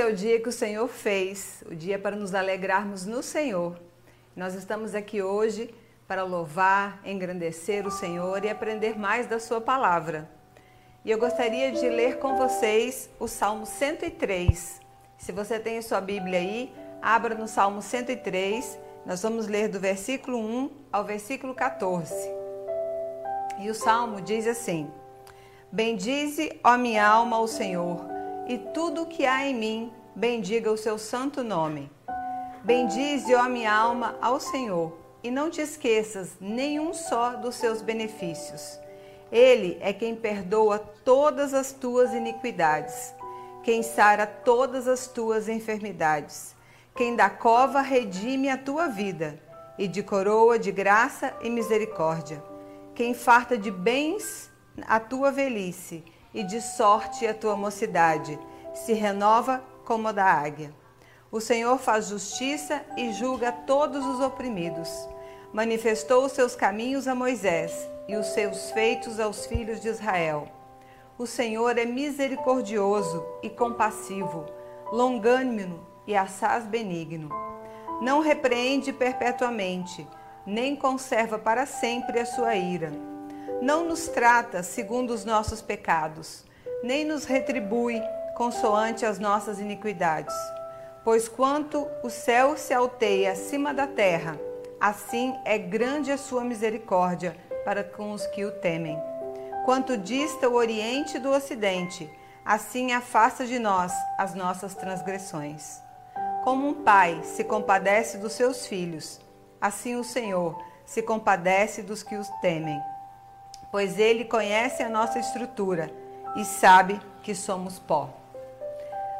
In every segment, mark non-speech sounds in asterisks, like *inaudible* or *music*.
é o dia que o Senhor fez, o dia para nos alegrarmos no Senhor. Nós estamos aqui hoje para louvar, engrandecer o Senhor e aprender mais da Sua palavra. E eu gostaria de ler com vocês o Salmo 103. Se você tem a sua Bíblia aí, abra no Salmo 103. Nós vamos ler do versículo 1 ao versículo 14. E o salmo diz assim: Bendize, ó minha alma, o Senhor, e tudo o que há em mim, bendiga o seu santo nome. Bendize, ó minha alma, ao Senhor, e não te esqueças nenhum só dos seus benefícios. Ele é quem perdoa todas as tuas iniquidades, quem sara todas as tuas enfermidades, quem da cova redime a tua vida, e de coroa de graça e misericórdia, quem farta de bens a tua velhice e de sorte a tua mocidade, se renova como a da águia. O Senhor faz justiça e julga todos os oprimidos. Manifestou os seus caminhos a Moisés e os seus feitos aos filhos de Israel. O Senhor é misericordioso e compassivo, longânimo e assaz benigno. Não repreende perpetuamente, nem conserva para sempre a sua ira não nos trata segundo os nossos pecados, nem nos retribui consoante as nossas iniquidades. Pois quanto o céu se alteia acima da terra, assim é grande a sua misericórdia para com os que o temem. Quanto dista o oriente do ocidente, assim afasta de nós as nossas transgressões. Como um pai se compadece dos seus filhos, assim o Senhor se compadece dos que os temem pois ele conhece a nossa estrutura e sabe que somos pó.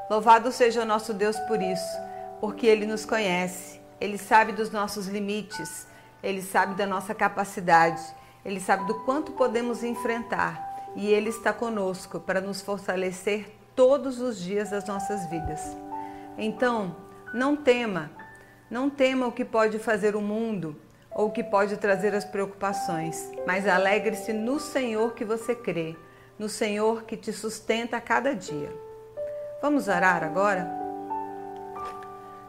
Louvado seja o nosso Deus por isso, porque ele nos conhece, ele sabe dos nossos limites, ele sabe da nossa capacidade, ele sabe do quanto podemos enfrentar e ele está conosco para nos fortalecer todos os dias das nossas vidas. Então, não tema, não tema o que pode fazer o mundo, ou que pode trazer as preocupações, mas alegre-se no Senhor que você crê, no Senhor que te sustenta a cada dia. Vamos orar agora?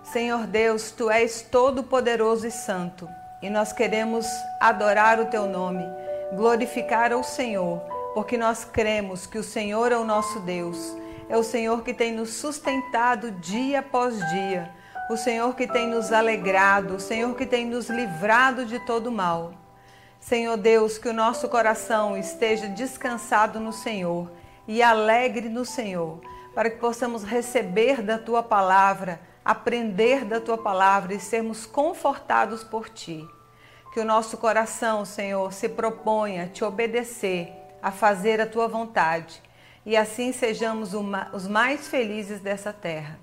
Senhor Deus, tu és todo-poderoso e santo, e nós queremos adorar o teu nome, glorificar ao Senhor, porque nós cremos que o Senhor é o nosso Deus, é o Senhor que tem nos sustentado dia após dia o Senhor que tem nos alegrado, o Senhor que tem nos livrado de todo mal. Senhor Deus, que o nosso coração esteja descansado no Senhor e alegre no Senhor, para que possamos receber da tua palavra, aprender da tua palavra e sermos confortados por ti. Que o nosso coração, Senhor, se proponha a te obedecer, a fazer a tua vontade e assim sejamos os mais felizes dessa terra.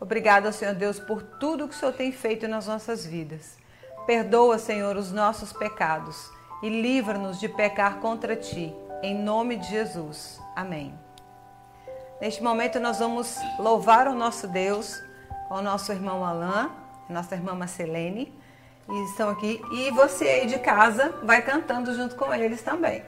Obrigada, Senhor Deus, por tudo que o Senhor tem feito nas nossas vidas. Perdoa, Senhor, os nossos pecados e livra-nos de pecar contra ti. Em nome de Jesus. Amém. Neste momento nós vamos louvar o nosso Deus com o nosso irmão Alain, nossa irmã Marcelene, e estão aqui. E você aí de casa vai cantando junto com eles também.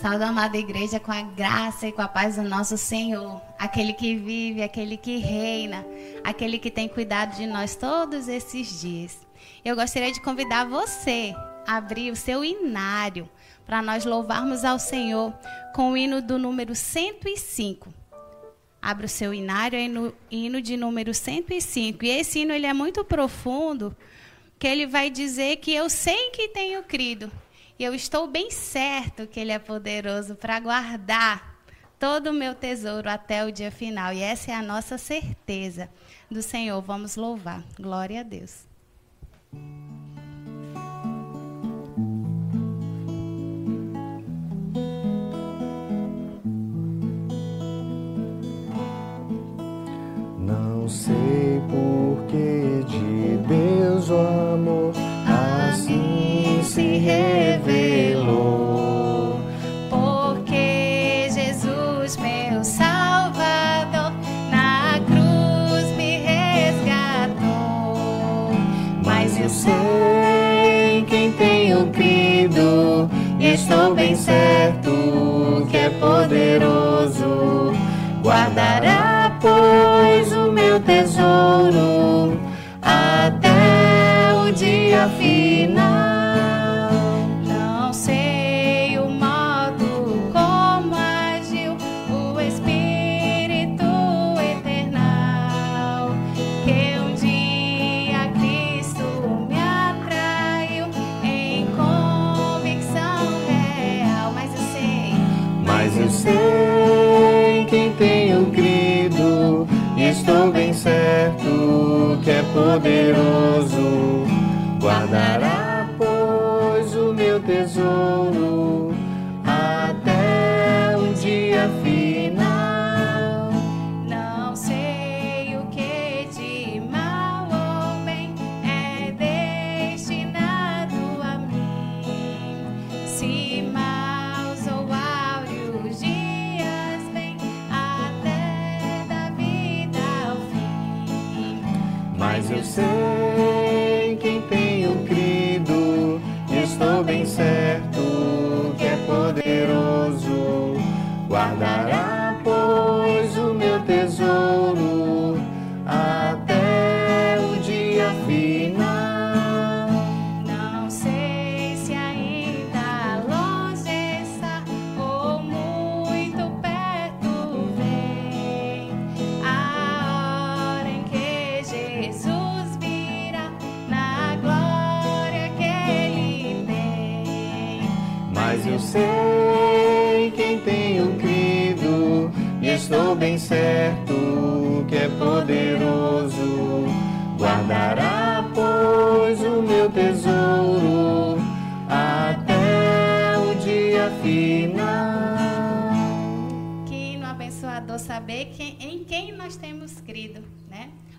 Salve amada igreja com a graça e com a paz do nosso Senhor, aquele que vive, aquele que reina, aquele que tem cuidado de nós todos esses dias. Eu gostaria de convidar você a abrir o seu inário para nós louvarmos ao Senhor com o hino do número 105. Abra o seu inário hino de número 105. E esse hino ele é muito profundo, que ele vai dizer que eu sei que tenho crido e eu estou bem certo que Ele é poderoso para guardar todo o meu tesouro até o dia final. E essa é a nossa certeza do Senhor. Vamos louvar. Glória a Deus. Não sei por que de Deus o amor assim se revelou. poderoso.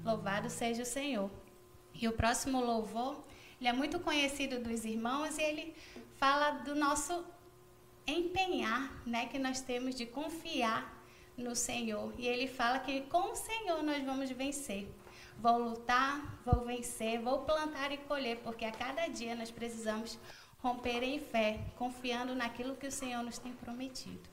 Louvado seja o Senhor. E o próximo louvor, ele é muito conhecido dos irmãos e ele fala do nosso empenhar, né, que nós temos de confiar no Senhor. E ele fala que com o Senhor nós vamos vencer. Vou lutar, vou vencer, vou plantar e colher, porque a cada dia nós precisamos romper em fé, confiando naquilo que o Senhor nos tem prometido.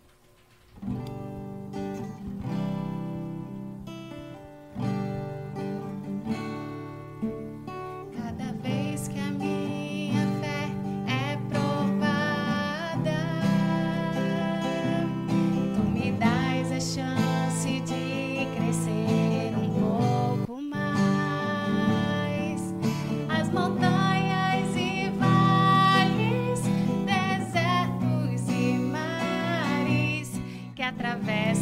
através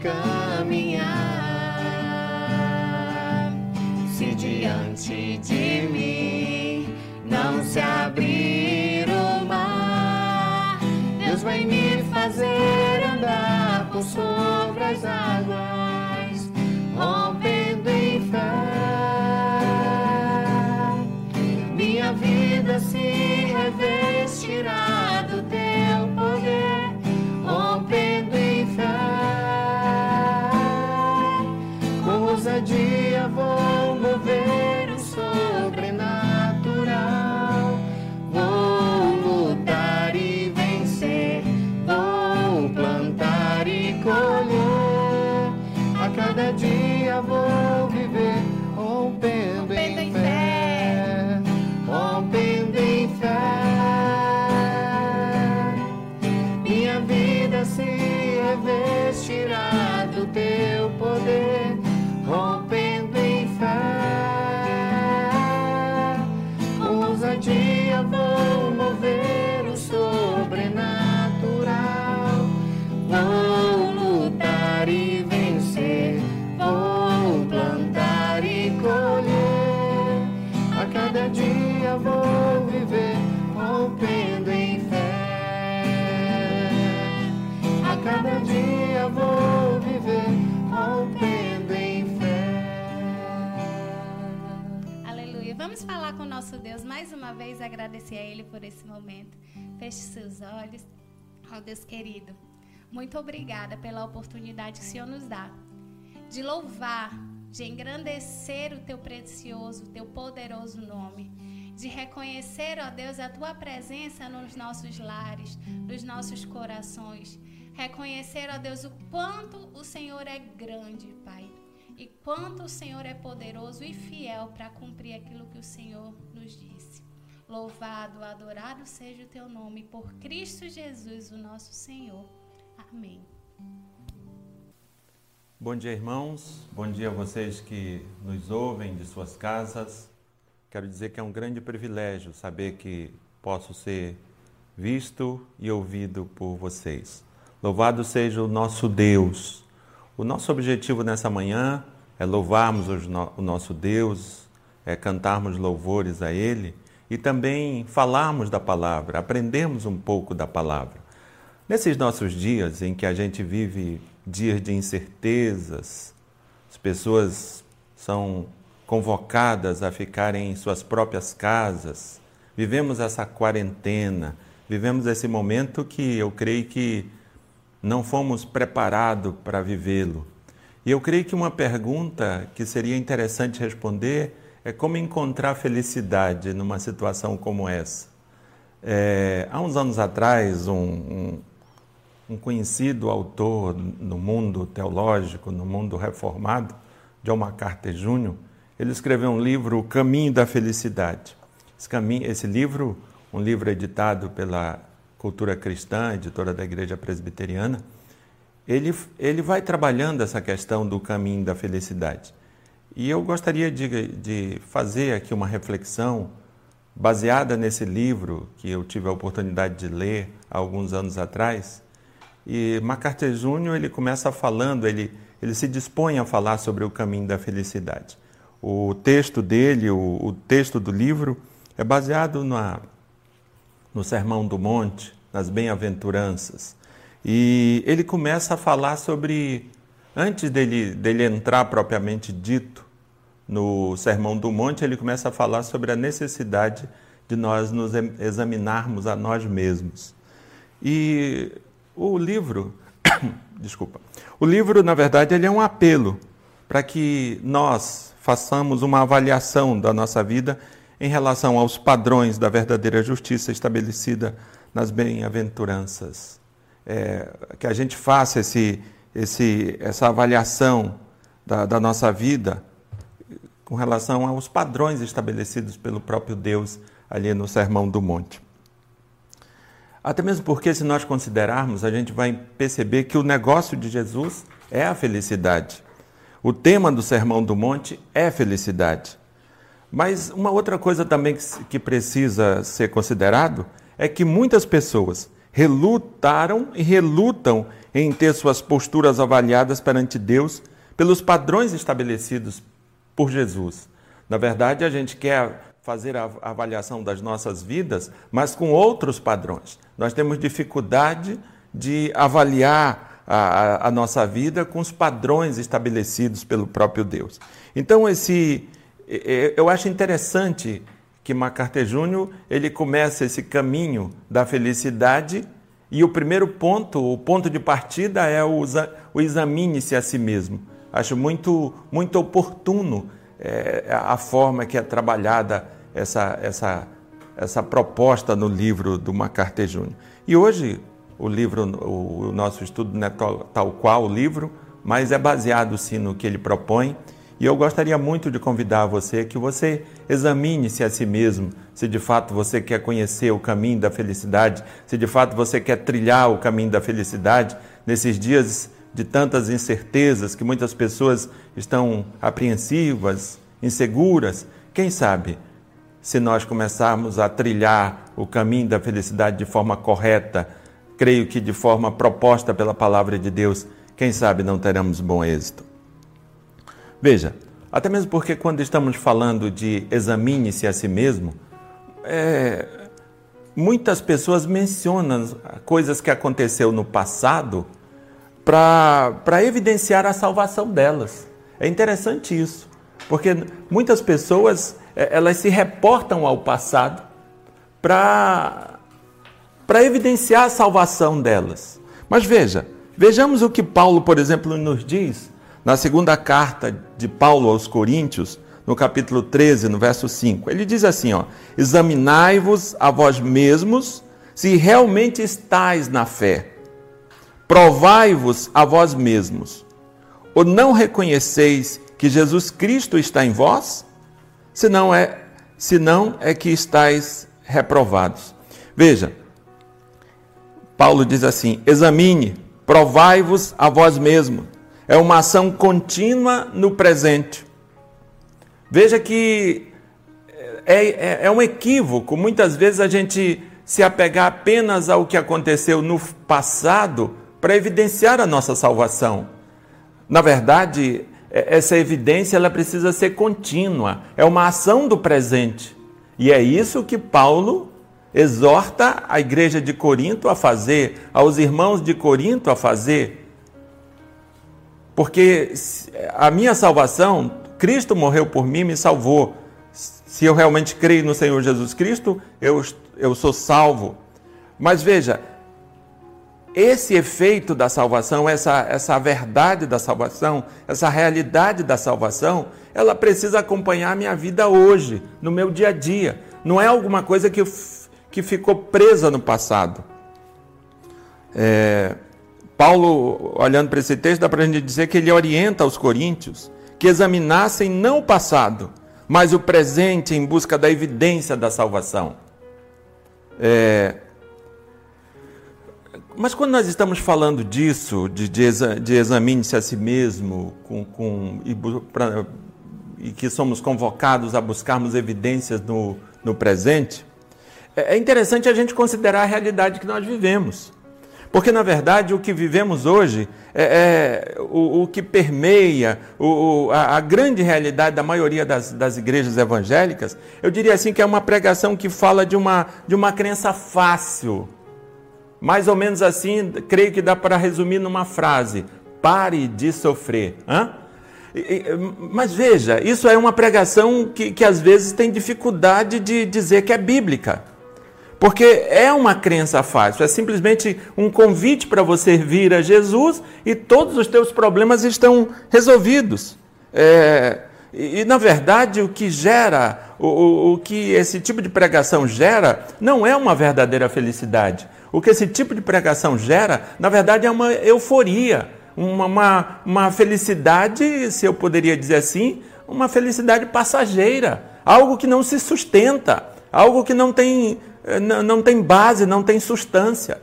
Jamaica. Falar com o nosso Deus mais uma vez, agradecer a Ele por esse momento. Feche seus olhos. Ó Deus querido, muito obrigada pela oportunidade que o Senhor nos dá de louvar, de engrandecer o teu precioso, o teu poderoso nome. De reconhecer, ó Deus, a tua presença nos nossos lares, nos nossos corações. Reconhecer, ó Deus, o quanto o Senhor é grande, Pai e quanto o Senhor é poderoso e fiel para cumprir aquilo que o Senhor nos disse. Louvado, adorado seja o teu nome por Cristo Jesus, o nosso Senhor. Amém. Bom dia, irmãos. Bom dia a vocês que nos ouvem de suas casas. Quero dizer que é um grande privilégio saber que posso ser visto e ouvido por vocês. Louvado seja o nosso Deus. O nosso objetivo nessa manhã é louvarmos o nosso Deus, é cantarmos louvores a Ele e também falarmos da palavra, aprendermos um pouco da palavra. Nesses nossos dias em que a gente vive dias de incertezas, as pessoas são convocadas a ficarem em suas próprias casas, vivemos essa quarentena, vivemos esse momento que eu creio que não fomos preparados para vivê-lo. E eu creio que uma pergunta que seria interessante responder é como encontrar felicidade numa situação como essa. É, há uns anos atrás, um, um, um conhecido autor no mundo teológico, no mundo reformado, John MacArthur Jr., ele escreveu um livro, O Caminho da Felicidade. Esse, caminho, esse livro, um livro editado pela Cultura Cristã, editora da Igreja Presbiteriana, ele, ele vai trabalhando essa questão do caminho da felicidade. E eu gostaria de, de fazer aqui uma reflexão baseada nesse livro que eu tive a oportunidade de ler há alguns anos atrás. E MacArthur Júnior ele começa falando, ele, ele se dispõe a falar sobre o caminho da felicidade. O texto dele, o, o texto do livro, é baseado na, no Sermão do Monte, nas Bem-aventuranças. E ele começa a falar sobre, antes dele, dele entrar propriamente dito no Sermão do Monte, ele começa a falar sobre a necessidade de nós nos examinarmos a nós mesmos. E o livro, *coughs* desculpa, o livro, na verdade, ele é um apelo para que nós façamos uma avaliação da nossa vida em relação aos padrões da verdadeira justiça estabelecida nas bem-aventuranças. É, que a gente faça esse, esse, essa avaliação da, da nossa vida com relação aos padrões estabelecidos pelo próprio Deus ali no Sermão do Monte. Até mesmo porque, se nós considerarmos, a gente vai perceber que o negócio de Jesus é a felicidade. O tema do Sermão do Monte é felicidade. Mas uma outra coisa também que precisa ser considerado é que muitas pessoas relutaram e relutam em ter suas posturas avaliadas perante Deus pelos padrões estabelecidos por Jesus. Na verdade, a gente quer fazer a avaliação das nossas vidas, mas com outros padrões. Nós temos dificuldade de avaliar a, a, nossa vida com os padrões estabelecidos pelo próprio Deus. Então, esse, eu acho interessante que MacArthur Júnior ele começa esse caminho da felicidade e o primeiro ponto, o ponto de partida é o, o examine-se a si mesmo. Acho muito, muito oportuno é, a forma que é trabalhada essa, essa, essa proposta no livro do MacArthur Júnior. E hoje o livro, o, o nosso estudo não é tal, tal qual o livro, mas é baseado sim no que ele propõe. E eu gostaria muito de convidar você que você examine-se a si mesmo, se de fato você quer conhecer o caminho da felicidade, se de fato você quer trilhar o caminho da felicidade nesses dias de tantas incertezas que muitas pessoas estão apreensivas, inseguras. Quem sabe, se nós começarmos a trilhar o caminho da felicidade de forma correta, creio que de forma proposta pela palavra de Deus, quem sabe não teremos bom êxito. Veja, até mesmo porque quando estamos falando de examine-se a si mesmo, é, muitas pessoas mencionam coisas que aconteceu no passado para evidenciar a salvação delas. É interessante isso, porque muitas pessoas é, elas se reportam ao passado para evidenciar a salvação delas. Mas veja, vejamos o que Paulo, por exemplo, nos diz na segunda carta de Paulo aos Coríntios, no capítulo 13, no verso 5. Ele diz assim, ó: Examinai-vos a vós mesmos se realmente estáis na fé. Provai-vos a vós mesmos. Ou não reconheceis que Jesus Cristo está em vós? Se não é, se não é que estáis reprovados. Veja, Paulo diz assim: examine, provai-vos a vós mesmos. É uma ação contínua no presente. Veja que é, é, é um equívoco, muitas vezes a gente se apegar apenas ao que aconteceu no passado para evidenciar a nossa salvação. Na verdade, é, essa evidência ela precisa ser contínua, é uma ação do presente. E é isso que Paulo exorta a igreja de Corinto a fazer, aos irmãos de Corinto a fazer. Porque a minha salvação, Cristo morreu por mim, me salvou. Se eu realmente creio no Senhor Jesus Cristo, eu, eu sou salvo. Mas veja, esse efeito da salvação, essa, essa verdade da salvação, essa realidade da salvação, ela precisa acompanhar a minha vida hoje, no meu dia a dia. Não é alguma coisa que, que ficou presa no passado. É, Paulo, olhando para esse texto, dá para a gente dizer que ele orienta aos coríntios que examinassem não o passado, mas o presente em busca da evidência da salvação. É, mas quando nós estamos falando disso, de, de, de examine-se a si mesmo, com, com, e, pra, e, que somos convocados a buscarmos evidências no, no presente, é, é interessante a gente considerar a realidade que nós vivemos. Porque, na verdade, o que vivemos hoje é, é o, o, que permeia o, a, a, grande realidade da maioria das, das igrejas evangélicas. Eu diria assim que é uma pregação que fala de uma, de uma crença fácil mais ou menos assim, creio que dá para resumir numa frase: pare de sofrer. Hã? Mas veja, isso é uma pregação que, que às vezes tem dificuldade de dizer que é bíblica. Porque é uma crença fácil, é simplesmente um convite para você vir a Jesus e todos os teus problemas estão resolvidos. É, e, na verdade, o que gera, o, o, que esse tipo de pregação gera, não é uma verdadeira felicidade. O que esse tipo de pregação gera, na verdade, é uma euforia, uma, uma, uma felicidade, se eu poderia dizer assim, uma felicidade passageira, algo que não se sustenta, algo que não tem, eh, não tem base, não tem substância.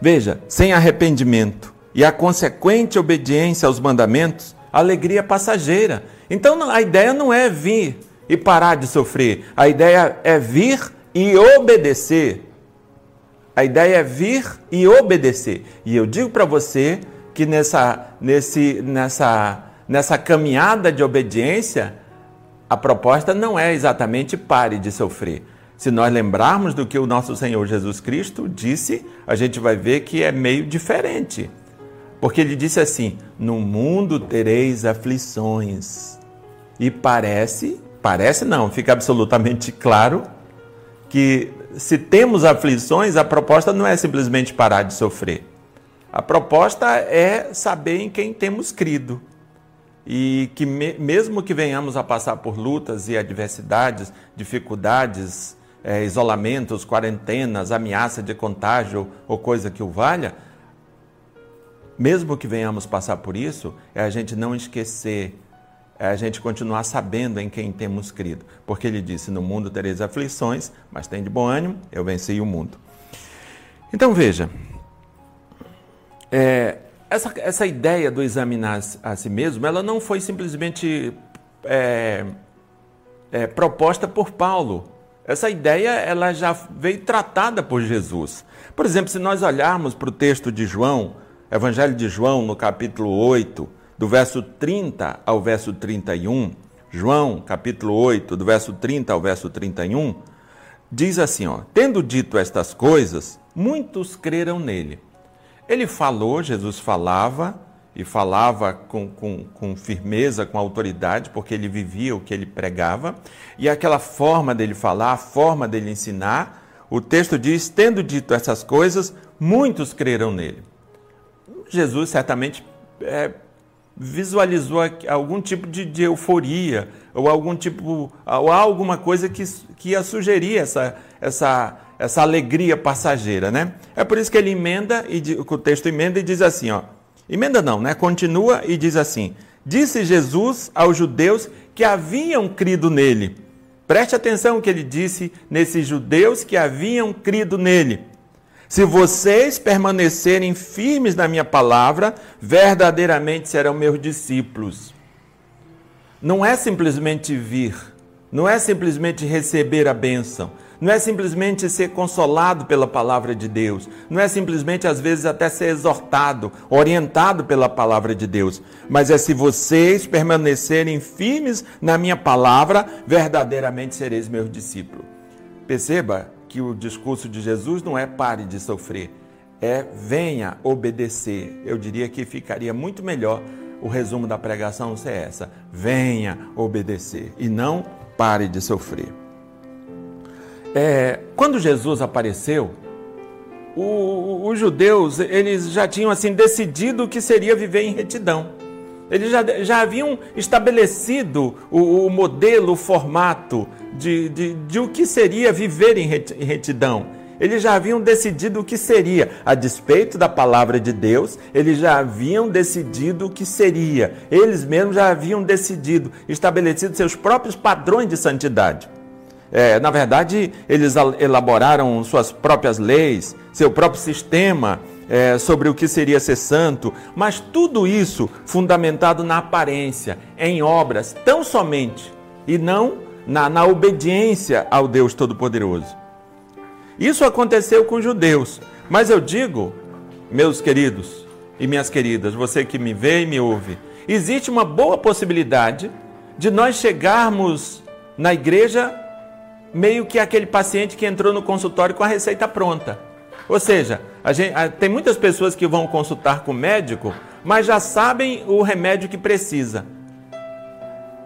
Veja, sem arrependimento e a consequente obediência aos mandamentos, alegria passageira. Então a ideia não é vir e parar de sofrer, a ideia é vir e obedecer a ideia é vir e obedecer. E eu digo para você que nessa, nesse, nessa, nessa caminhada de obediência, a proposta não é exatamente pare de sofrer. Se nós lembrarmos do que o nosso Senhor Jesus Cristo disse, a gente vai ver que é meio diferente. Porque ele disse assim: No mundo tereis aflições. E parece, parece não, fica absolutamente claro que se temos aflições, a proposta não é simplesmente parar de sofrer. A proposta é saber em quem temos crido. E que me, mesmo que venhamos a passar por lutas e adversidades, dificuldades, é, isolamentos, quarentenas, ameaça de contágio ou coisa que o valha, mesmo que venhamos passar por isso, é a gente não esquecer, é a gente continuar sabendo em quem temos crido. Porque ele disse: No mundo tereis aflições, mas tem de bom ânimo, eu venci o mundo. Então veja, é, essa, essa ideia do examinar a si mesmo, ela não foi simplesmente é, é, proposta por Paulo. Essa ideia ela já veio tratada por Jesus. Por exemplo, se nós olharmos para o texto de João, Evangelho de João, no capítulo 8, do verso 30 ao verso 31, João, capítulo 8, do verso 30 ao verso 31, diz assim: ó, Tendo dito estas coisas, muitos creram nele. Ele falou, Jesus falava, e falava com, com, com firmeza, com autoridade, porque ele vivia o que ele pregava, e aquela forma dele falar, a forma dele ensinar, o texto diz: tendo dito essas coisas, muitos creram nele. Jesus certamente é, visualizou algum tipo de, de, euforia ou algum tipo ou alguma coisa que, que ia sugerir essa, essa, essa alegria passageira, né? É por isso que ele emenda e o texto emenda e diz assim, ó. Emenda não, né? Continua e diz assim: Disse Jesus aos judeus que haviam crido nele. Preste atenção que ele disse nesses judeus que haviam crido nele. Se vocês permanecerem firmes na minha palavra, verdadeiramente serão meus discípulos. Não é simplesmente vir, não é simplesmente receber a bênção, não é simplesmente ser consolado pela palavra de Deus, não é simplesmente às vezes até ser exortado, orientado pela palavra de Deus, mas é se vocês permanecerem firmes na minha palavra, verdadeiramente sereis meus discípulos. Perceba que o discurso de Jesus não é pare de sofrer, é venha obedecer. Eu diria que ficaria muito melhor o resumo da pregação ser essa: venha obedecer e não pare de sofrer. É, quando Jesus apareceu, os judeus eles já tinham assim decidido que seria viver em retidão. Eles já, já haviam estabelecido o, o modelo, o formato de, de, de o que seria viver em retidão. Eles já haviam decidido o que seria, a despeito da palavra de Deus, eles já haviam decidido o que seria. Eles mesmos já haviam decidido, estabelecido seus próprios padrões de santidade. É, na verdade, eles elaboraram suas próprias leis, seu próprio sistema é, sobre o que seria ser santo, mas tudo isso fundamentado na aparência, em obras, tão somente, e não na, na obediência ao Deus Todo-Poderoso. Isso aconteceu com os judeus, mas eu digo, meus queridos e minhas queridas, você que me vê e me ouve, existe uma boa possibilidade de nós chegarmos na igreja meio que aquele paciente que entrou no consultório com a receita pronta. Ou seja, gente, tem muitas pessoas que vão consultar com o médico, mas já sabem o remédio que precisa.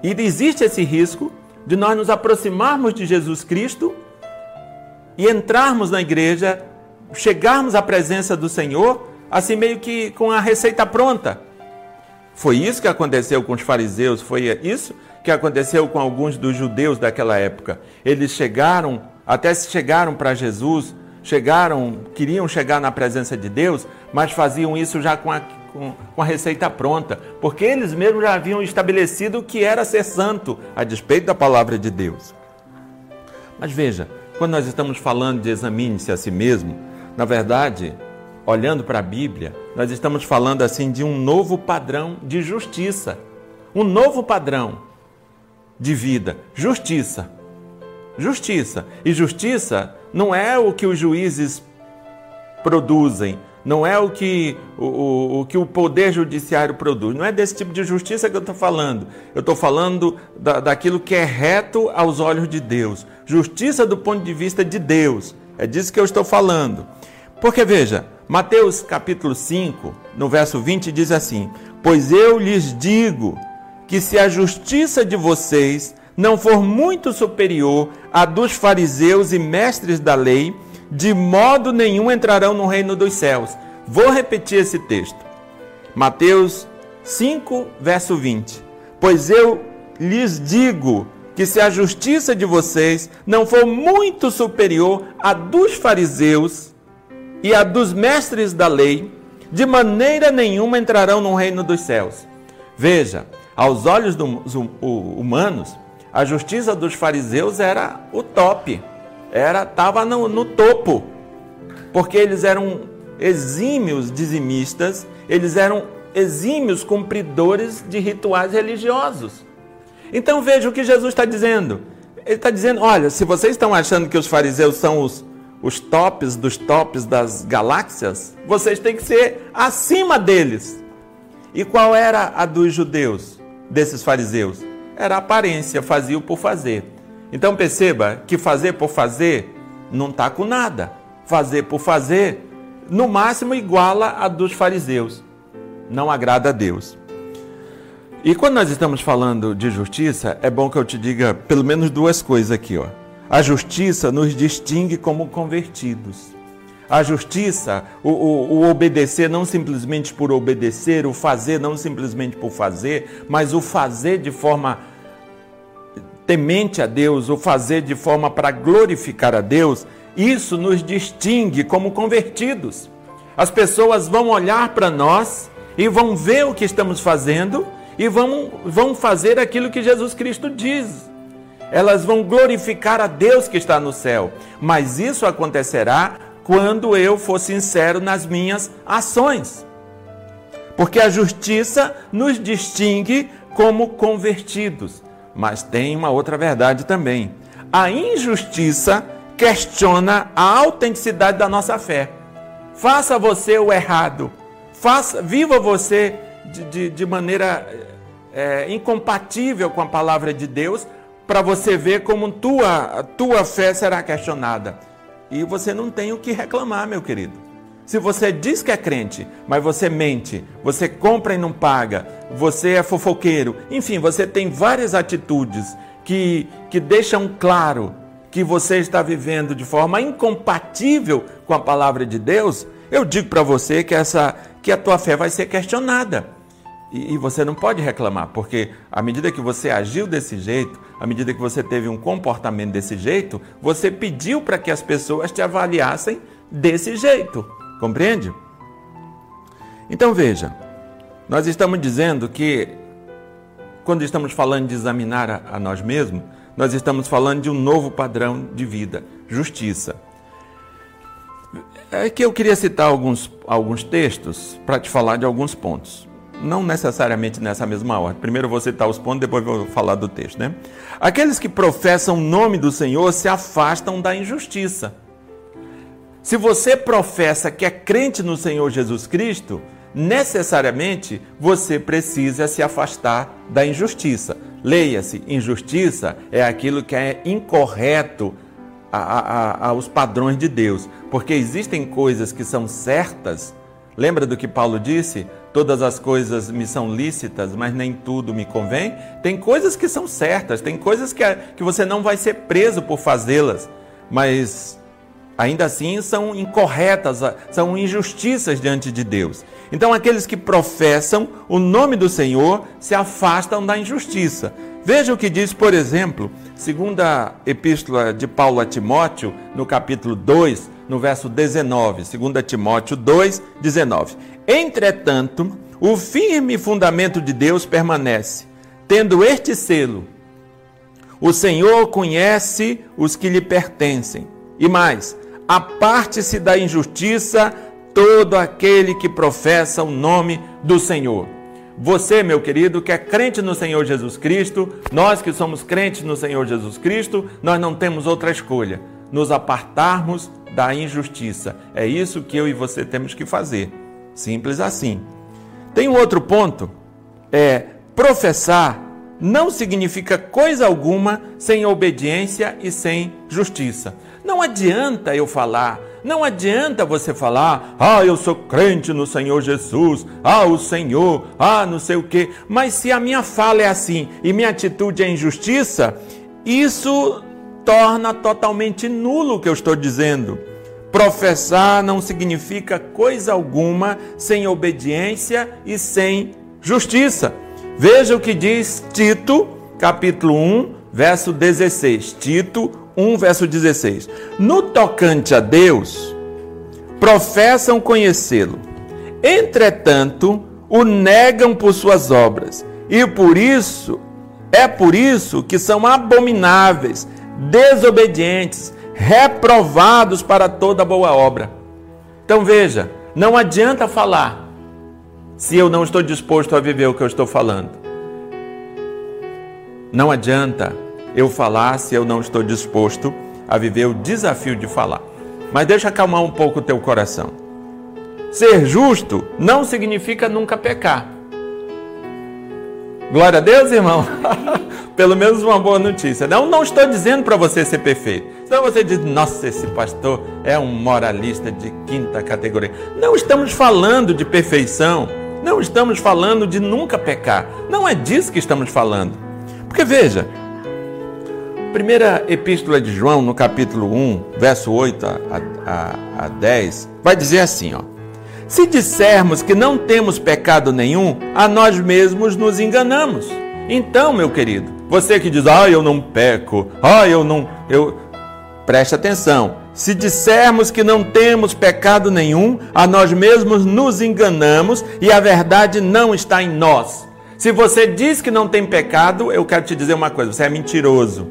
E existe esse risco de nós nos aproximarmos de Jesus Cristo e entrarmos na igreja, chegarmos à presença do Senhor, assim meio que com a receita pronta. Foi isso que aconteceu com os fariseus, foi isso que aconteceu com alguns dos judeus daquela época. Eles chegaram, até chegaram para Jesus, chegaram, queriam chegar na presença de Deus, mas faziam isso já com a, com, com a receita pronta, porque eles mesmos já haviam estabelecido o que era ser santo, a despeito da palavra de Deus. Mas veja, quando nós estamos falando de examine-se a si mesmo, na verdade, olhando para a Bíblia, nós estamos falando assim de um novo padrão de justiça, um novo padrão de vida, justiça. Justiça. E justiça não é o que os juízes produzem, não é o que o, o, o, que o poder judiciário produz. Não é desse tipo de justiça que eu estou falando. Eu estou falando da, daquilo que é reto aos olhos de Deus. Justiça do ponto de vista de Deus. É disso que eu estou falando. Porque veja, Mateus capítulo 5, no verso 20, diz assim: Pois eu lhes digo que se a justiça de vocês não for muito superior à dos fariseus e mestres da lei, de modo nenhum entrarão no reino dos céus. Vou repetir esse texto. Mateus 5, verso 20. Pois eu lhes digo que se a justiça de vocês não for muito superior à dos fariseus e à dos mestres da lei, de maneira nenhuma entrarão no reino dos céus. Veja, aos olhos dos humanos, a justiça dos fariseus era o top era estava no, no topo, porque eles eram exímios dizimistas, eles eram exímios cumpridores de rituais religiosos. Então veja o que Jesus está dizendo. Ele está dizendo: olha, se vocês estão achando que os fariseus são os, os tops dos tops das galáxias, vocês têm que ser acima deles. E qual era a dos judeus, desses fariseus? Era aparência, fazia por fazer. Então perceba que fazer por fazer não está com nada. Fazer por fazer, no máximo, iguala a dos fariseus. Não agrada a Deus. E quando nós estamos falando de justiça, é bom que eu te diga pelo menos duas coisas aqui. Ó. A justiça nos distingue como convertidos. A justiça, o, o, o, obedecer não simplesmente por obedecer, o fazer não simplesmente por fazer, mas o fazer de forma temente a Deus, o fazer de forma para glorificar a Deus, isso nos distingue como convertidos. As pessoas vão olhar para nós e vão ver o que estamos fazendo e vão, vão fazer aquilo que Jesus Cristo diz. Elas vão glorificar a Deus que está no céu. Mas isso acontecerá quando eu for sincero nas minhas ações. Porque a justiça nos distingue como convertidos. Mas tem uma outra verdade também. A injustiça questiona a autenticidade da nossa fé. Faça você o errado. Faça, viva você de, de, de maneira é, incompatível com a palavra de Deus, para você ver como tua, tua fé será questionada. E você não tem o que reclamar, meu querido. Se você diz que é crente, mas você mente, você compra e não paga, você é fofoqueiro, enfim, você tem várias atitudes que, que deixam claro que você está vivendo de forma incompatível com a palavra de Deus, eu digo para você que essa que a tua fé vai ser questionada. E, e, você não pode reclamar, porque à medida que você agiu desse jeito, à medida que você teve um comportamento desse jeito, você pediu para que as pessoas te avaliassem desse jeito. Compreende? Então veja, nós estamos dizendo que quando estamos falando de examinar a, a nós mesmos, nós estamos falando de um novo padrão de vida, justiça. É que eu queria citar alguns, alguns textos para te falar de alguns pontos. Não necessariamente nessa mesma ordem. Primeiro vou citar os pontos, depois vou falar do texto, né? Aqueles que professam o nome do Senhor se afastam da injustiça. Se você professa que é crente no Senhor Jesus Cristo, necessariamente você precisa se afastar da injustiça. Leia-se: injustiça é aquilo que é incorreto a, a, aos padrões de Deus, porque existem coisas que são certas. Lembra do que Paulo disse? Todas as coisas me são lícitas, mas nem tudo me convém. Tem coisas que são certas, tem coisas que, que você não vai ser preso por fazê-las, mas ainda assim são incorretas, são injustiças diante de Deus. Então, aqueles que professam o nome do Senhor se afastam da injustiça. Veja o que diz, por exemplo, segunda epístola de Paulo a Timóteo, no capítulo 2, no verso 19, 2 Timóteo 2, 19. Entretanto, o firme fundamento de Deus permanece, tendo este selo: o Senhor conhece os que lhe pertencem. E mais, aparte-se da injustiça todo aquele que professa o nome do Senhor. Você, meu querido, que é crente no Senhor Jesus Cristo, nós que somos crentes no Senhor Jesus Cristo, nós não temos outra escolha. nos apartarmos da injustiça. É isso que eu e você temos que fazer. Simples assim. Tem um outro ponto, é professar não significa coisa alguma sem obediência e sem justiça. Não adianta eu falar, não adianta você falar, ah, eu sou crente no Senhor Jesus, ah, o Senhor, ah, não sei o quê. Mas se a minha fala é assim e minha atitude é injustiça, isso torna totalmente nulo o que eu estou dizendo. Professar não significa coisa alguma sem obediência e sem justiça. Veja o que diz Tito, capítulo 1, verso 16. Tito 1, verso 16. No tocante a Deus, professam conhecê-lo. Entretanto, o negam por suas obras, e por isso é por isso que são abomináveis, desobedientes, reprovados para toda boa obra. Então veja, não adianta falar se eu não estou disposto a viver o que eu estou falando. Não adianta eu falar se eu não estou disposto a viver o desafio de falar. Mas deixa acalmar um pouco o teu coração. Ser justo não significa nunca pecar. Glória a Deus, irmão. *laughs* Pelo menos uma boa notícia. Não, não estou dizendo para você ser perfeito. Senão você diz, nossa, esse pastor é um moralista de quinta categoria. Não estamos falando de perfeição. Não estamos falando de nunca pecar. Não é disso que estamos falando. Porque veja, primeira epístola de João, no capítulo 1, verso 8 a, a, a 10, vai dizer assim: ó, Se dissermos que não temos pecado nenhum, a nós mesmos nos enganamos. Então, meu querido, você que diz, ah, eu não peco, ah, eu não. Eu... Preste atenção. Se dissermos que não temos pecado nenhum, a nós mesmos nos enganamos e a verdade não está em nós. Se você diz que não tem pecado, eu quero te dizer uma coisa: você é mentiroso.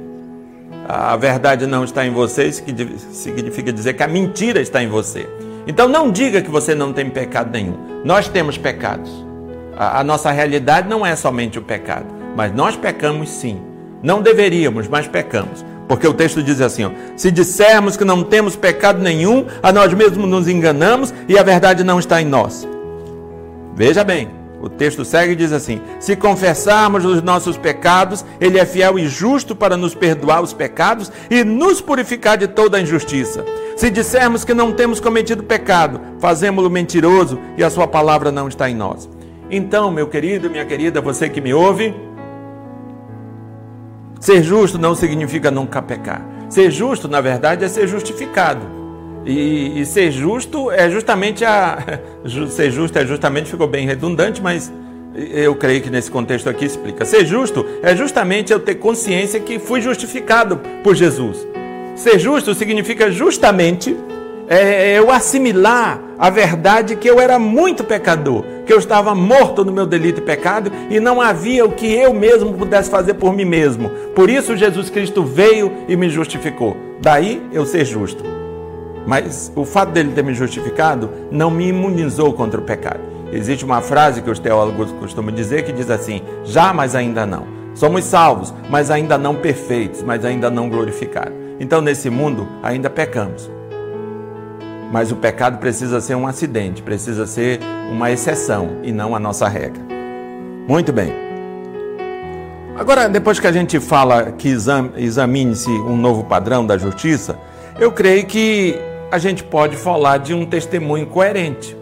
A verdade não está em você, significa dizer que a mentira está em você. Então não diga que você não tem pecado nenhum. Nós temos pecados. A nossa realidade não é somente o pecado, mas nós pecamos sim. Não deveríamos, mas pecamos. Porque o texto diz assim: ó, se dissermos que não temos pecado nenhum, a nós mesmos nos enganamos e a verdade não está em nós. Veja bem, o texto segue e diz assim: Se confessarmos os nossos pecados, Ele é fiel e justo para nos perdoar os pecados e nos purificar de toda injustiça. Se dissermos que não temos cometido pecado, fazemos-lo mentiroso e a Sua palavra não está em nós. Então, meu querido, minha querida, você que me ouve, Ser justo não significa nunca pecar. Ser justo, na verdade, é ser justificado. E, e ser justo é justamente a. *laughs* Ser justo é justamente, ficou bem redundante, mas eu creio que nesse contexto aqui explica. Ser justo é justamente eu ter consciência que fui justificado por Jesus. Ser justo significa justamente é, eu assimilar a verdade que eu era muito pecador, que eu estava morto no meu delito e pecado e não havia o que eu mesmo pudesse fazer por mim mesmo. Por isso Jesus Cristo veio e me justificou. Daí eu ser justo. Mas o fato dele ter me justificado não me imunizou contra o pecado. Existe uma frase que os teólogos costumam dizer que diz assim: já, mas ainda não. Somos salvos, mas ainda não perfeitos, mas ainda não glorificados. Então, nesse mundo, ainda pecamos mas o pecado precisa ser um acidente, precisa ser uma exceção e não a nossa regra. Muito bem. Agora, depois que a gente fala que examine-se um novo padrão da justiça, eu creio que a gente pode falar de um testemunho coerente.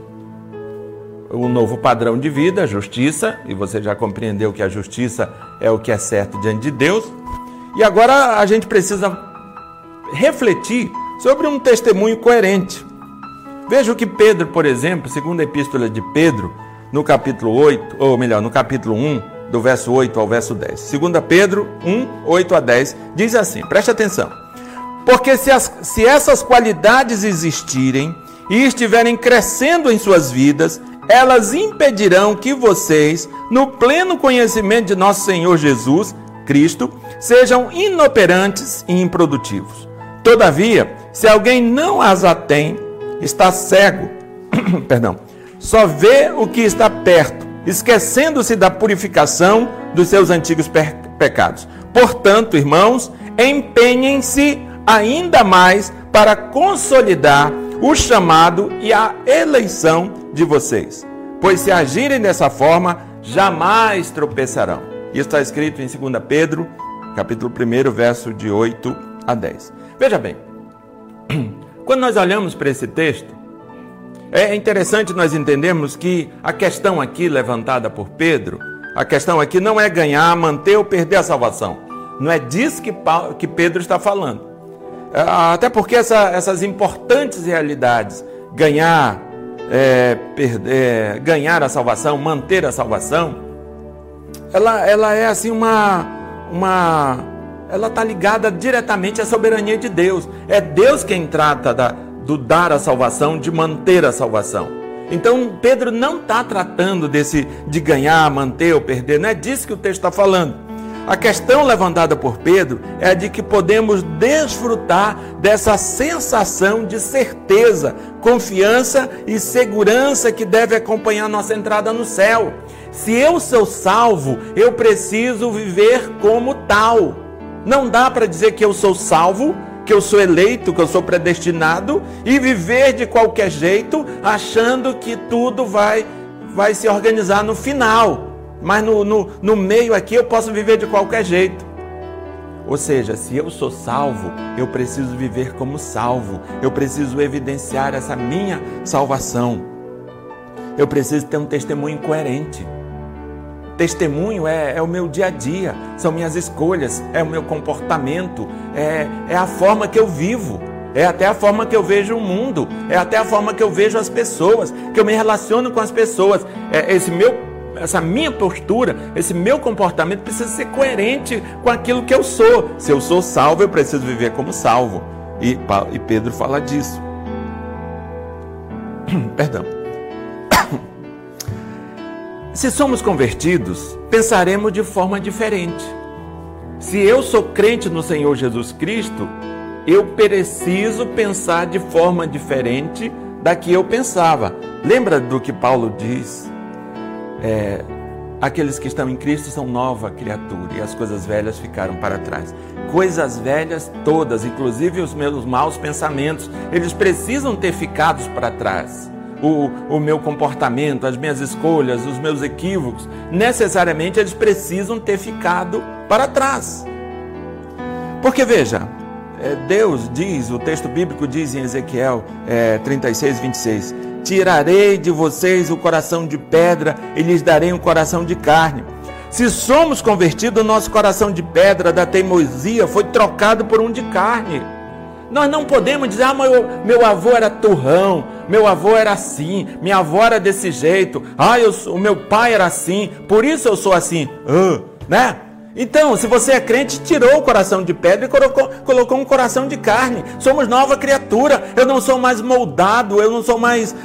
O novo padrão de vida, a justiça, e você já compreendeu que a justiça é o que é certo diante de Deus. E agora a gente precisa refletir sobre um testemunho coerente. Veja o que Pedro, por exemplo, segundo a epístola de Pedro, no capítulo 8, ou melhor, no capítulo 1, do verso 8 ao verso 10. Segunda Pedro 1, 8 a 10, diz assim, preste atenção. Porque se, as, se essas qualidades existirem e estiverem crescendo em suas vidas, elas impedirão que vocês, no pleno conhecimento de nosso Senhor Jesus Cristo, sejam inoperantes e improdutivos. Todavia, se alguém não as atém, está cego, *clears throat* perdão, só vê o que está perto, esquecendo-se da purificação dos seus antigos pecados. Portanto, irmãos, empenhem-se ainda mais para consolidar o chamado e a eleição de vocês. Pois se agirem dessa forma, jamais tropeçarão. Isso está escrito em 2 Pedro, capítulo 1, verso de 8 a 10. Veja bem, *clears throat* quando nós olhamos para esse texto, é interessante nós entendermos que a questão aqui levantada por Pedro, a questão aqui não é ganhar, manter ou perder a salvação. Não é disso que, que Pedro está falando. É, até porque essa, essas importantes realidades, ganhar, é, perder, ganhar a salvação, manter a salvação, ela, ela é assim uma, uma ela está ligada diretamente à soberania de Deus. É Deus quem trata da, do dar a salvação, de manter a salvação. Então Pedro não está tratando desse de ganhar, manter ou perder, não é disso que o texto está falando. A questão levantada por Pedro é a de que podemos desfrutar dessa sensação de certeza, confiança e segurança que deve acompanhar nossa entrada no céu. Se eu sou salvo, eu preciso viver como tal. Não dá para dizer que eu sou salvo que eu sou eleito, que eu sou predestinado e viver de qualquer jeito, achando que tudo vai, vai se organizar no final. Mas no, no, no meio aqui eu posso viver de qualquer jeito. Ou seja, se eu sou salvo, eu preciso viver como salvo, eu preciso evidenciar essa minha salvação. Eu preciso ter um testemunho coerente. Testemunho é, é, o meu dia a dia, são minhas escolhas, é o meu comportamento, é, é a forma que eu vivo, é até a forma que eu vejo o mundo, é até a forma que eu vejo as pessoas, que eu me relaciono com as pessoas. É esse meu, essa minha postura, esse meu comportamento precisa ser coerente com aquilo que eu sou. Se eu sou salvo, eu preciso viver como salvo. E, e Pedro fala disso. *clears throat* Perdão. Se somos convertidos, pensaremos de forma diferente. Se eu sou crente no Senhor Jesus Cristo, eu preciso pensar de forma diferente da que eu pensava. Lembra do que Paulo diz? É, aqueles que estão em Cristo são nova criatura e as coisas velhas ficaram para trás. Coisas velhas todas, inclusive os meus maus pensamentos, eles precisam ter ficado para trás o, o meu comportamento, as minhas escolhas, os meus equívocos, necessariamente eles precisam ter ficado para trás. Porque veja, é, Deus diz, o texto bíblico diz em Ezequiel é, 36, 26: Tirarei de vocês o coração de pedra e lhes darei um coração de carne. Se somos convertidos, nosso coração de pedra da teimosia foi trocado por um de carne. Nós não podemos dizer, ah, meu, meu avô era turrão, meu avô era assim, minha avó era desse jeito, ah, eu, o meu pai era assim, por isso eu sou assim, uh, né? Então, se você é crente, tirou o coração de pedra e colocou, colocou um coração de carne. Somos nova criatura. Eu não sou mais moldado, eu não sou mais,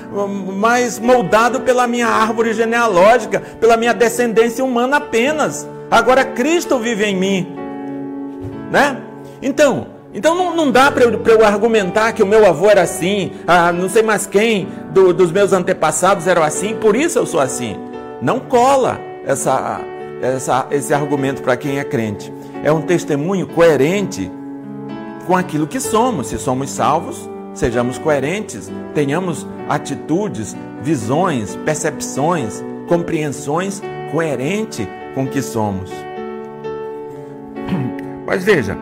mais moldado pela minha árvore genealógica, pela minha descendência humana apenas. Agora Cristo vive em mim. Né? Então, então não, não dá para eu, eu, argumentar que o meu avô era assim, ah, não sei mais quem do, dos meus antepassados eram assim, por isso eu sou assim. Não cola essa, essa, esse argumento para quem é crente. É um testemunho coerente com aquilo que somos. Se somos salvos, sejamos coerentes, tenhamos atitudes, visões, percepções, compreensões coerentes com o que somos. Mas veja,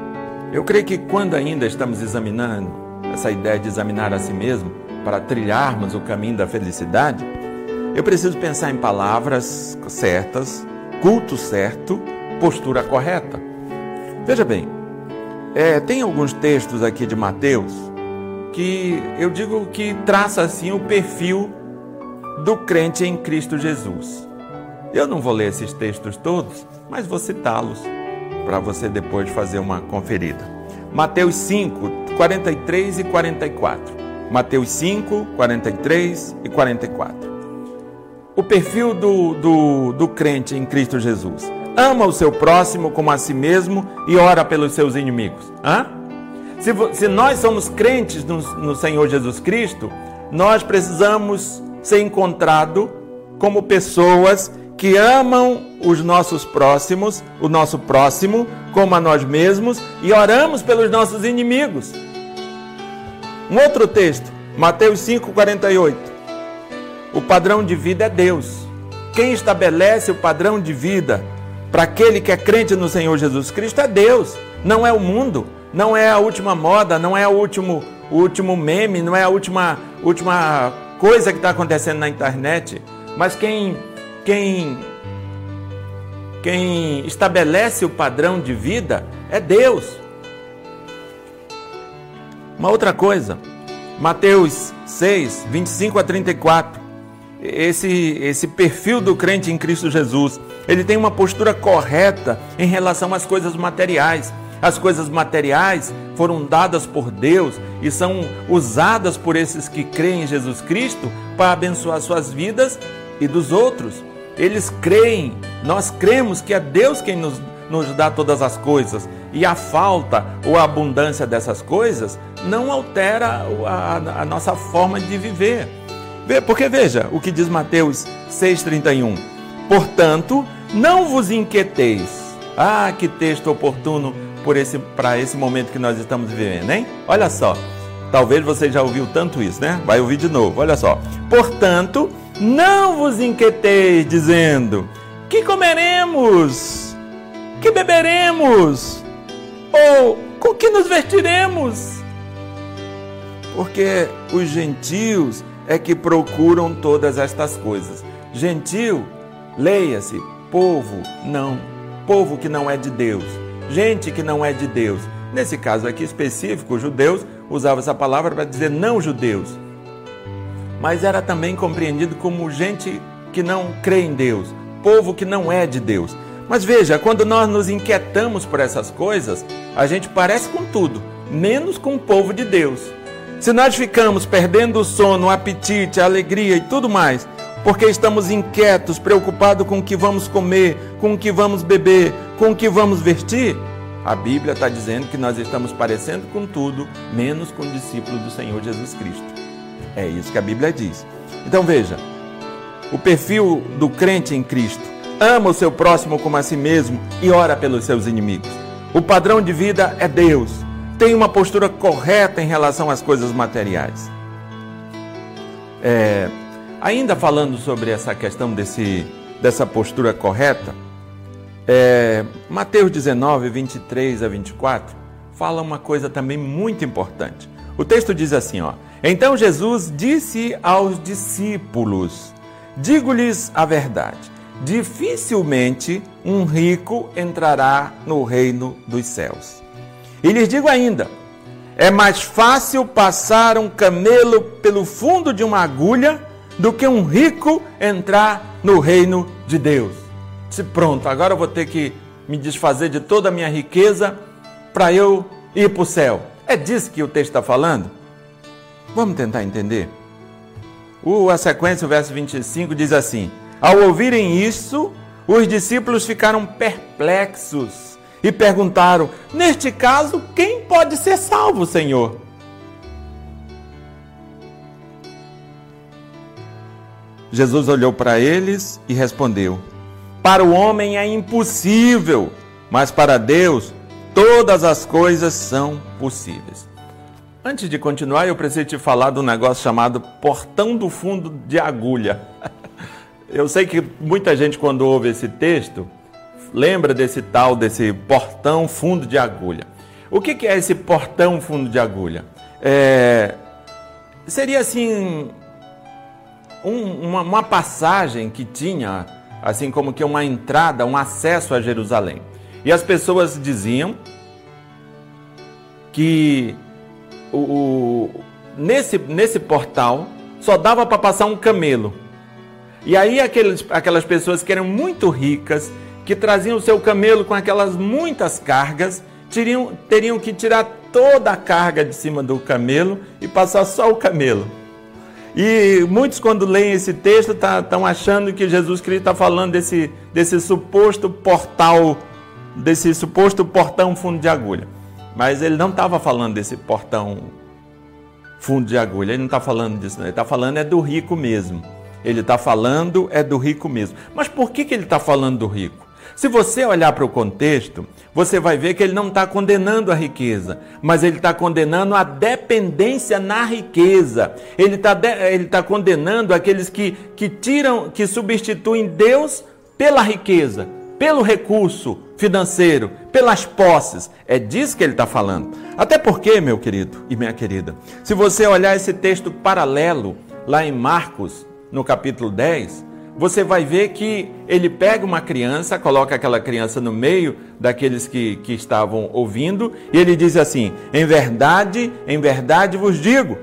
eu creio que quando ainda estamos examinando essa ideia de examinar a si mesmo para trilharmos o caminho da felicidade, eu preciso pensar em palavras certas, culto certo, postura correta. Veja bem, é, tem alguns textos aqui de Mateus que eu digo que traça assim o perfil do crente em Cristo Jesus. Eu não vou ler esses textos todos, mas vou citá-los para você depois fazer uma conferida. Mateus 5, 43 e 44. Mateus 5, 43 e 44. O perfil do, do, do crente em Cristo Jesus. Ama o seu próximo como a si mesmo e ora pelos seus inimigos. Hã? Se, se nós somos crentes no, no Senhor Jesus Cristo, nós precisamos ser encontrados como pessoas que amam os nossos próximos, o nosso próximo, como a nós mesmos, e oramos pelos nossos inimigos. Um outro texto, Mateus 5:48. O padrão de vida é Deus. Quem estabelece o padrão de vida para aquele que é crente no Senhor Jesus Cristo é Deus, não é o mundo, não é a última moda, não é o último, o último meme, não é a última, última coisa que está acontecendo na internet. Mas quem, quem, quem estabelece o padrão de vida é Deus. Uma outra coisa, Mateus 6, 25 a 34. Esse, esse perfil do crente em Cristo Jesus, ele tem uma postura correta em relação às coisas materiais. As coisas materiais foram dadas por Deus e são usadas por esses que creem em Jesus Cristo para abençoar suas vidas e dos outros. Eles creem, nós cremos que é Deus quem nos, nos dá todas as coisas. E a falta ou a abundância dessas coisas não altera a, a nossa forma de viver. Porque veja o que diz Mateus 6,31. Portanto, não vos inquieteis. Ah, que texto oportuno por esse para esse momento que nós estamos vivendo, hein? Olha só. Talvez você já ouviu tanto isso, né? Vai ouvir de novo. Olha só. Portanto, não vos inquieteis dizendo: que comeremos? Que beberemos? Ou com que nos vestiremos? Porque os gentios é que procuram todas estas coisas. Gentil, leia-se, povo, não, povo que não é de Deus gente que não é de Deus. Nesse caso aqui específico, os judeus usavam essa palavra para dizer não judeus. Mas era também compreendido como gente que não crê em Deus, povo que não é de Deus. Mas veja, quando nós nos inquietamos por essas coisas, a gente parece com tudo, menos com o povo de Deus. Se nós ficamos perdendo o sono, o apetite, a alegria e tudo mais, porque estamos inquietos, preocupados com o que vamos comer, com o que vamos beber, com o que vamos vestir, a Bíblia está dizendo que nós estamos parecendo com tudo, menos com o discípulo do Senhor Jesus Cristo. É isso que a Bíblia diz. Então veja, o perfil do crente em Cristo ama o seu próximo como a si mesmo e ora pelos seus inimigos. O padrão de vida é Deus. Tem uma postura correta em relação às coisas materiais. É, Ainda falando sobre essa questão desse, dessa postura correta, é, Mateus 19, 23 a 24, fala uma coisa também muito importante. O texto diz assim: ó, Então Jesus disse aos discípulos: Digo-lhes a verdade, dificilmente um rico entrará no reino dos céus. E lhes digo ainda: é mais fácil passar um camelo pelo fundo de uma agulha do que um rico entrar no reino de Deus. Se pronto, agora eu vou ter que me desfazer de toda a minha riqueza para eu ir para o céu. É disso que o texto está falando? Vamos tentar entender? O, a sequência, o verso 25, diz assim: Ao ouvirem isso, os discípulos ficaram perplexos e perguntaram: Neste caso, quem pode ser salvo, Senhor? Jesus olhou para eles e respondeu: Para o homem é impossível, mas para Deus todas as coisas são possíveis. Antes de continuar, eu preciso te falar um negócio chamado portão do fundo de agulha. *laughs* Eu sei que muita gente, quando ouve esse texto, lembra desse tal, desse portão fundo de agulha. O que é esse portão fundo de agulha? É... Seria assim um, uma, uma passagem que tinha, assim como que uma entrada, um acesso a Jerusalém. E as pessoas diziam que o, o, nesse, nesse portal só dava para passar um camelo. E aí aqueles, aquelas pessoas que eram muito ricas, que traziam o seu camelo com aquelas muitas cargas, teriam, teriam que tirar toda a carga de cima do camelo e passar só o camelo. E muitos, quando leem esse texto, estão tá, achando que Jesus Cristo está falando desse, desse suposto portal, desse suposto portão fundo de agulha. Mas ele não estava falando desse portão fundo de agulha, ele não está falando disso, não. ele está falando é do rico mesmo. Ele está falando é do rico mesmo. Mas por que, que ele está falando do rico? Se você olhar para o contexto, você vai ver que ele não está condenando a riqueza, mas ele está condenando a dependência na riqueza. Ele está ele tá condenando aqueles que, que tiram, que substituem Deus pela riqueza, pelo recurso financeiro, pelas posses. É disso que ele está falando. Até porque, meu querido e minha querida, se você olhar esse texto paralelo lá em Marcos, no capítulo 10, você vai ver que ele pega uma criança, coloca aquela criança no meio daqueles que, que estavam ouvindo, e ele diz assim: Em verdade, em verdade vos digo,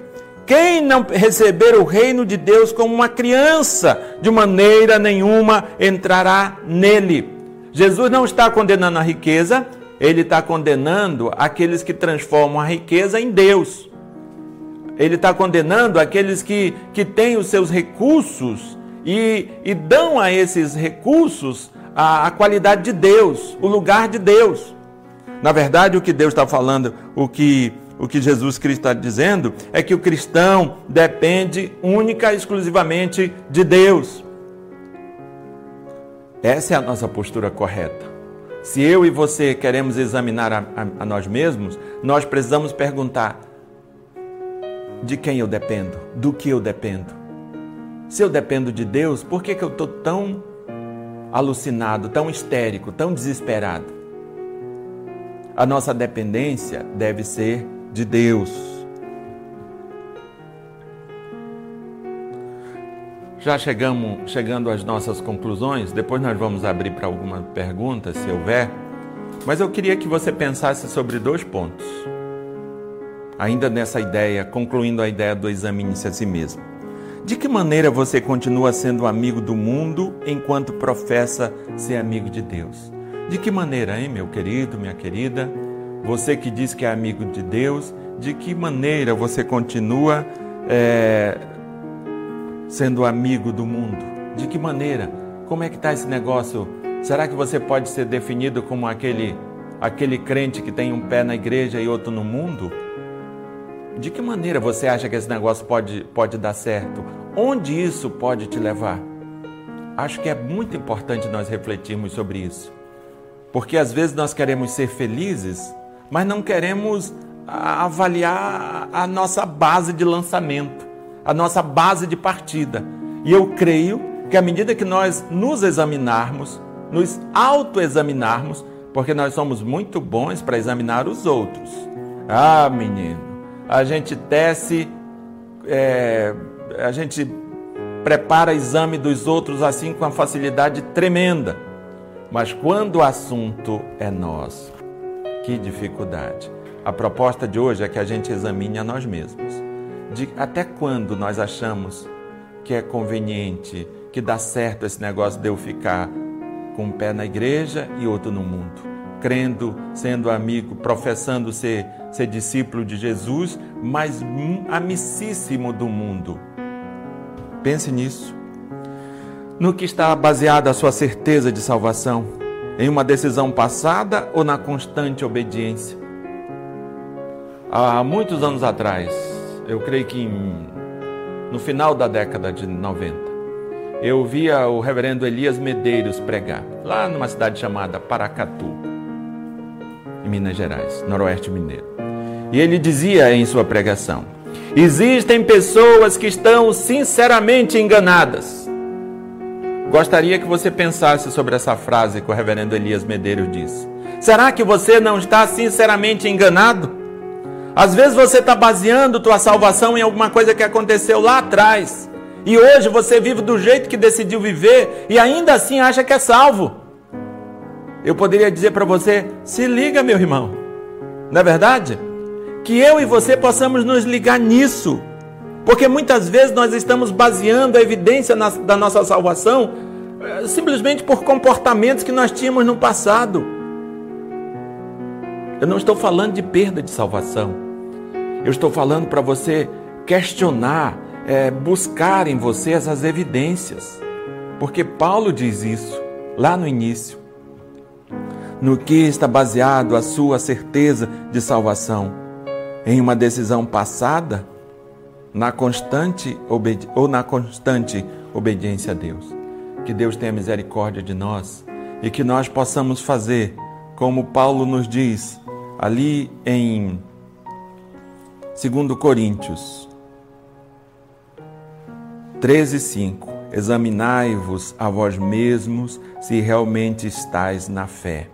quem não receber o reino de Deus como uma criança, de maneira nenhuma entrará nele. Jesus não está condenando a riqueza, ele está condenando aqueles que transformam a riqueza em Deus. Ele está condenando aqueles que, que têm os seus recursos e, e dão a esses recursos a, a qualidade de Deus, o lugar de Deus. Na verdade, o que Deus está falando, o que, o que Jesus Cristo está dizendo, é que o cristão depende única e exclusivamente de Deus. Essa é a nossa postura correta. Se eu e você queremos examinar a, a, a nós mesmos, nós precisamos perguntar: de quem eu dependo? Do que eu dependo? Se eu dependo de Deus, por que, que eu estou tão alucinado, tão histérico, tão desesperado? A nossa dependência deve ser de Deus. Já chegamos chegando às nossas conclusões, depois nós vamos abrir para algumas perguntas, se houver. Mas eu queria que você pensasse sobre dois pontos. Ainda nessa ideia, concluindo a ideia do examine-se a si mesmo. De que maneira você continua sendo amigo do mundo enquanto professa ser amigo de Deus? De que maneira, hein, meu querido, minha querida? Você que diz que é amigo de Deus, de que maneira você continua é, sendo amigo do mundo? De que maneira? Como é que está esse negócio? Será que você pode ser definido como aquele, aquele crente que tem um pé na igreja e outro no mundo? De que maneira você acha que esse negócio pode, pode dar certo? Onde isso pode te levar? Acho que é muito importante nós refletirmos sobre isso. Porque às vezes nós queremos ser felizes, mas não queremos avaliar a nossa base de lançamento, a nossa base de partida. E eu creio que à medida que nós nos examinarmos, nos autoexaminarmos, porque nós somos muito bons para examinar os outros. Ah, menino, a gente tece, é, a gente prepara exame dos outros assim com uma facilidade tremenda. Mas quando o assunto é nosso, que dificuldade. A proposta de hoje é que a gente examine a nós mesmos. De até quando nós achamos que é conveniente, que dá certo esse negócio de eu ficar com um pé na igreja e outro no mundo, crendo, sendo amigo, professando ser ser discípulo de Jesus, mas amicíssimo do mundo. Pense nisso. No que está baseada a sua certeza de salvação? Em uma decisão passada ou na constante obediência? Há muitos anos atrás, eu creio que em, no final da década de 90, eu via o reverendo Elias Medeiros pregar, lá numa cidade chamada Paracatu, em Minas Gerais, noroeste mineiro. E ele dizia em sua pregação: Existem pessoas que estão sinceramente enganadas. Gostaria que você pensasse sobre essa frase que o reverendo Elias Medeiros disse. Será que você não está sinceramente enganado? Às vezes você está baseando tua salvação em alguma coisa que aconteceu lá atrás. E hoje você vive do jeito que decidiu viver e ainda assim acha que é salvo. Eu poderia dizer para você: se liga, meu irmão. Não é verdade? que eu e você possamos nos ligar nisso. Porque muitas vezes nós estamos baseando a evidência na, da nossa salvação eh, simplesmente por comportamentos que nós tínhamos no passado. Eu não estou falando de perda de salvação. Eu estou falando para você questionar, é, buscar em você essas evidências. Porque Paulo diz isso lá no início. No que está baseado a sua certeza de salvação? em uma decisão passada, na constante ou na constante obediência a Deus. Que Deus tenha misericórdia de nós e que nós possamos fazer como Paulo nos diz ali em 2 Coríntios 13, 5. Examinai-vos a vós mesmos se realmente estáis na fé.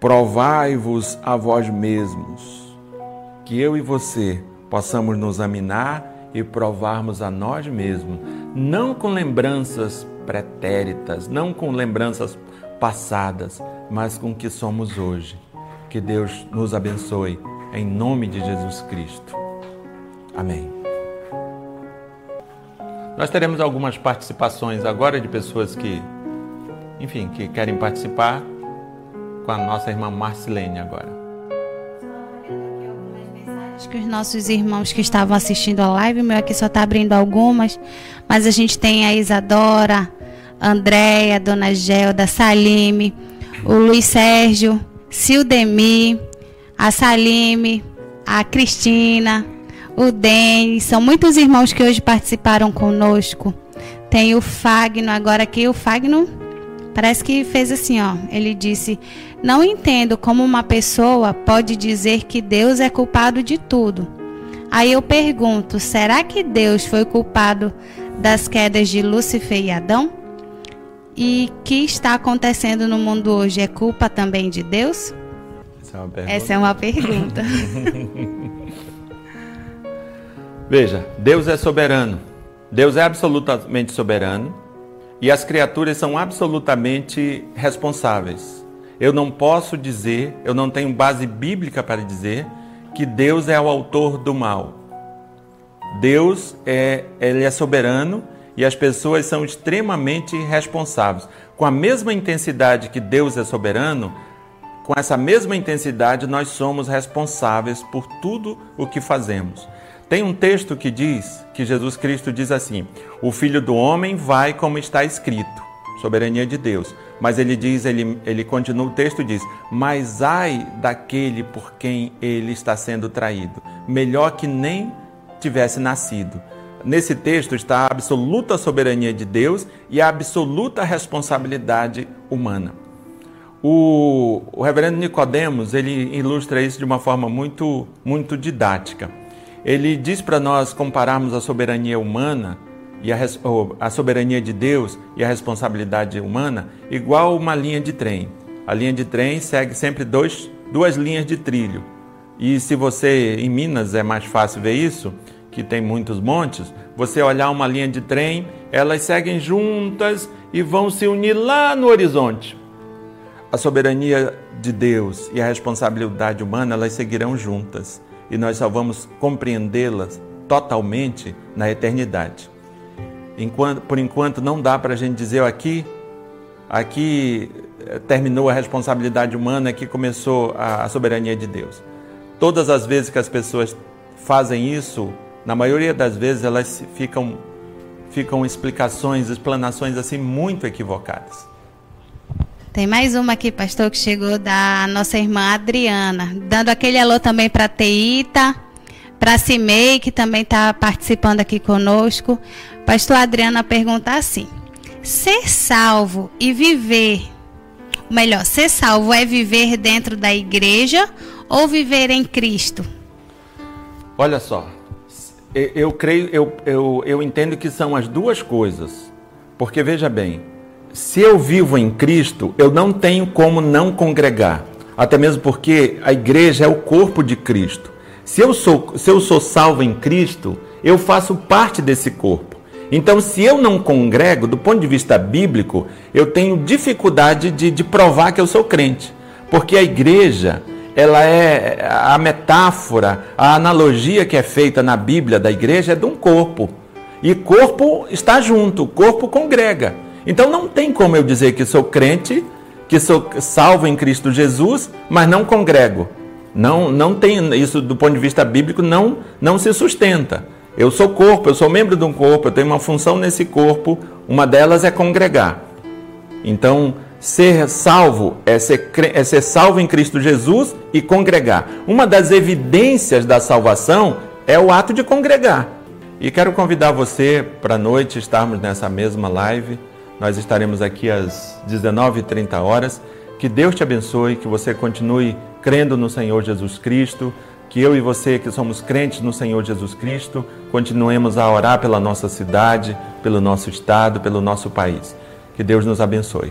Provai-vos a vós mesmos. Que eu e você possamos nos examinar e provarmos a nós mesmos, não com lembranças pretéritas, não com lembranças passadas, mas com o que somos hoje. Que Deus nos abençoe, em nome de Jesus Cristo. Amém. Nós teremos algumas participações agora de pessoas que, enfim, que querem participar com a nossa irmã Marcilene agora. Que os nossos irmãos que estavam assistindo a live, meu aqui só está abrindo algumas, mas a gente tem a Isadora, Andréia, Dona Gelda, Salime, o Luiz Sérgio, Sildemi, a Salime, a Cristina, o Denis, são muitos irmãos que hoje participaram conosco. Tem o Fagno, agora aqui o Fagno parece que fez assim, ó. Ele disse: Não entendo como uma pessoa pode dizer que Deus é culpado de tudo. Aí eu pergunto: será que Deus foi culpado das quedas de Lúcifer e Adão? E o que está acontecendo no mundo hoje é culpa também de Deus? Essa é uma pergunta. Essa é uma pergunta. *laughs* Veja, Deus é soberano. Deus é absolutamente soberano e as criaturas são absolutamente responsáveis. Eu não posso dizer, eu não tenho base bíblica para dizer que Deus é o autor do mal. Deus é, ele é soberano e as pessoas são extremamente responsáveis. Com a mesma intensidade que Deus é soberano, com essa mesma intensidade nós somos responsáveis por tudo o que fazemos. Tem um texto que diz, que Jesus Cristo diz assim: O filho do homem vai como está escrito, soberania de Deus. Mas ele diz, ele, ele continua, o texto diz: Mas ai daquele por quem ele está sendo traído, melhor que nem tivesse nascido. Nesse texto está a absoluta soberania de Deus e a absoluta responsabilidade humana. O, o reverendo Nicodemos ele ilustra isso de uma forma muito, muito didática. Ele diz para nós compararmos a soberania humana e a, a soberania de Deus e a responsabilidade humana igual uma linha de trem. A linha de trem segue sempre dois, duas linhas de trilho. E se você em Minas é mais fácil ver isso, que tem muitos montes, você olhar uma linha de trem, elas seguem juntas e vão se unir lá no horizonte. A soberania de Deus e a responsabilidade humana, elas seguirão juntas e nós só vamos compreendê-las totalmente na eternidade. Enquanto, por enquanto não dá para a gente dizer aqui, aqui eh, terminou a responsabilidade humana, aqui começou a, a soberania de Deus. Todas as vezes que as pessoas fazem isso, na maioria das vezes elas ficam, ficam explicações, explanações assim muito equivocadas. Tem mais uma aqui, pastor, que chegou da nossa irmã Adriana, dando aquele alô também para Teita, para Cimei, que também está participando aqui conosco. Pastor Adriana pergunta assim: ser salvo e viver, melhor, ser salvo é viver dentro da igreja ou viver em Cristo? Olha só, eu creio, eu, eu, eu entendo que são as duas coisas. Porque veja bem, se eu vivo em Cristo, eu não tenho como não congregar. Até mesmo porque a igreja é o corpo de Cristo. Se eu sou, se eu sou salvo em Cristo, eu faço parte desse corpo. Então, se eu não congrego, do ponto de vista bíblico, eu tenho dificuldade de, de provar que eu sou crente. Porque a igreja, ela é a metáfora, a analogia que é feita na Bíblia da igreja é de um corpo. E corpo está junto, corpo congrega. Então não tem como eu dizer que sou crente, que sou salvo em Cristo Jesus, mas não congrego. Não, não tem isso do ponto de vista bíblico não não se sustenta. Eu sou corpo, eu sou membro de um corpo, eu tenho uma função nesse corpo, uma delas é congregar. Então, Ser salvo é ser, é ser salvo em Cristo Jesus e congregar. Uma das evidências da salvação é o ato de congregar. E quero convidar você para a noite estarmos nessa mesma live. Nós estaremos aqui às 19h30 horas. Que Deus te abençoe, que você continue crendo no Senhor Jesus Cristo, que eu e você que somos crentes no Senhor Jesus Cristo, continuemos a orar pela nossa cidade, pelo nosso estado, pelo nosso país. Que Deus nos abençoe.